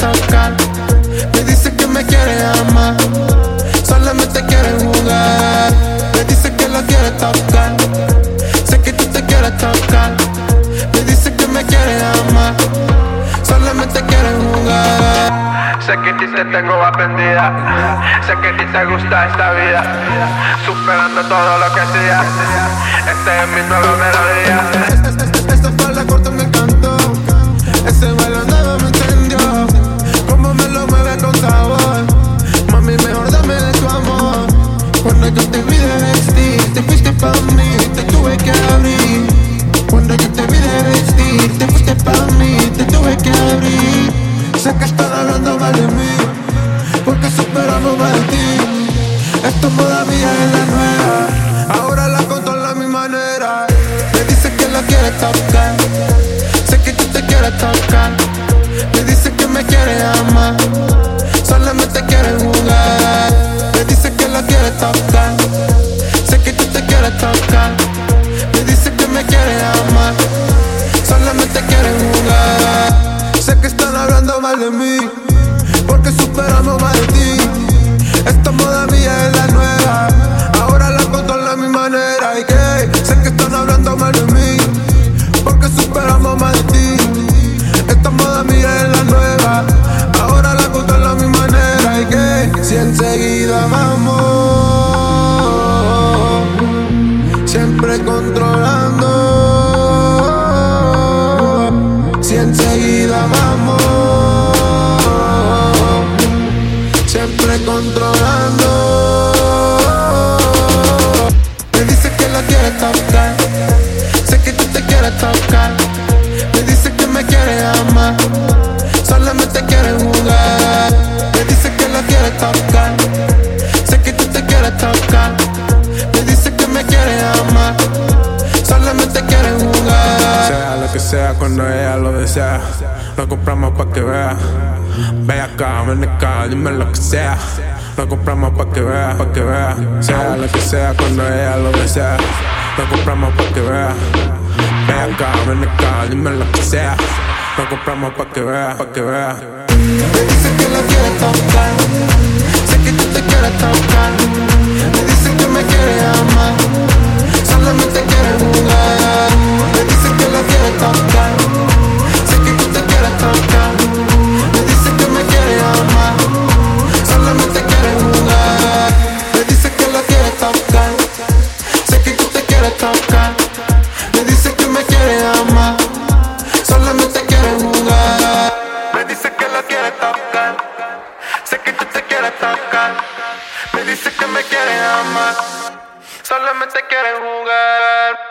Me dice que me quiere amar, solamente quiere jugar. Me dice que lo quiere tocar, sé que tú te quieres tocar. Me dice que me quiere amar, solamente quiere jugar. Sé que ti te tengo aprendida, sé que ti te gusta esta vida, superando todo lo que hacía. Este es mi nuevo melodía. Sé que están hablando mal de mí, porque superamos mal de ti. Esto todavía es la nueva, ahora la controla a mi manera. Me dice que la quiere tocar, sé que tú te quieres tocar. Me dice que me quiere amar, siempre controlando. Si enseguida vamos siempre controlando. Me dice que la quiere tocar, sé que tú te quieres tocar. Me dice que me quiere amar, solamente quiere jugar. Me dice que la quiere tocar, Sea lo cuando ella lo desea. Lo compramos pa' que vea. Ve acá, ven acá, dime lo que sea. Lo compramos pa' que vea, pa' que vea. Sea lo que sea cuando ella lo desea. Lo compramos pa' que vea. Ve acá, ven acá, dime lo que sea. Lo compramos pa' que vea, pa' que vea. Dice que la quiere tocar, sé que tú te quieres tocar. Quieres tocar. Me dice que me quiere amar. Solamente quiere jugar.